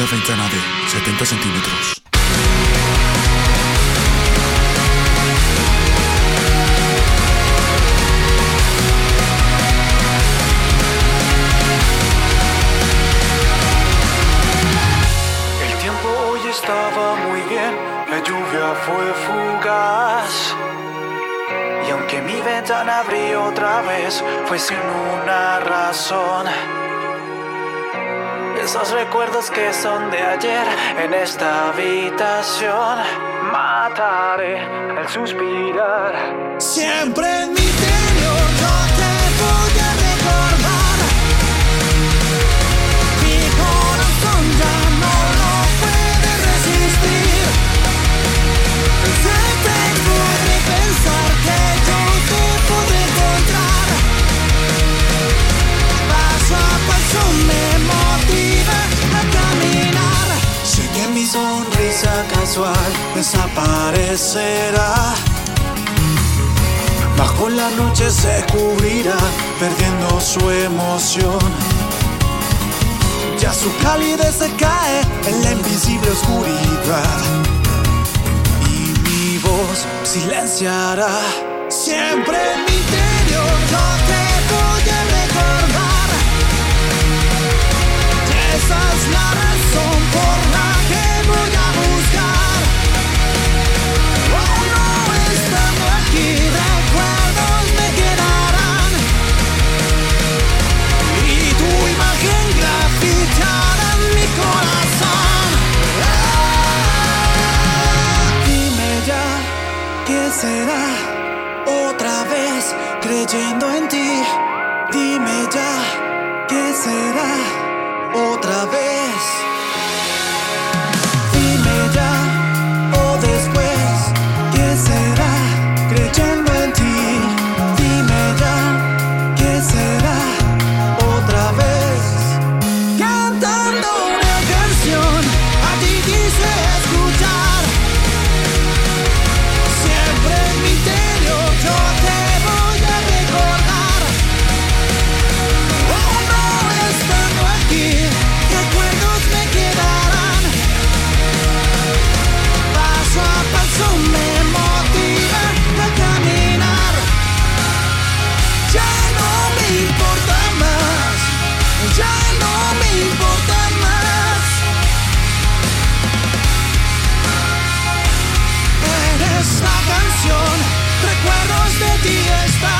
una ventana de 70 centímetros. El tiempo hoy estaba muy bien, la lluvia fue fugaz. Y aunque mi ventana abrió otra vez, fue sin una razón. Esos recuerdos que son de ayer en esta habitación, mataré al suspirar. Siempre en mi casual desaparecerá. Bajo la noche se cubrirá, perdiendo su emoción. Ya su calidez se cae en la invisible oscuridad. Y mi voz silenciará siempre en mi interior. No te voy a recordar. Esa es la razón por la será otra vez creyendo en ti? Dime ya, ¿qué será? Ya no me importa más. Eres la canción, recuerdos de ti esta.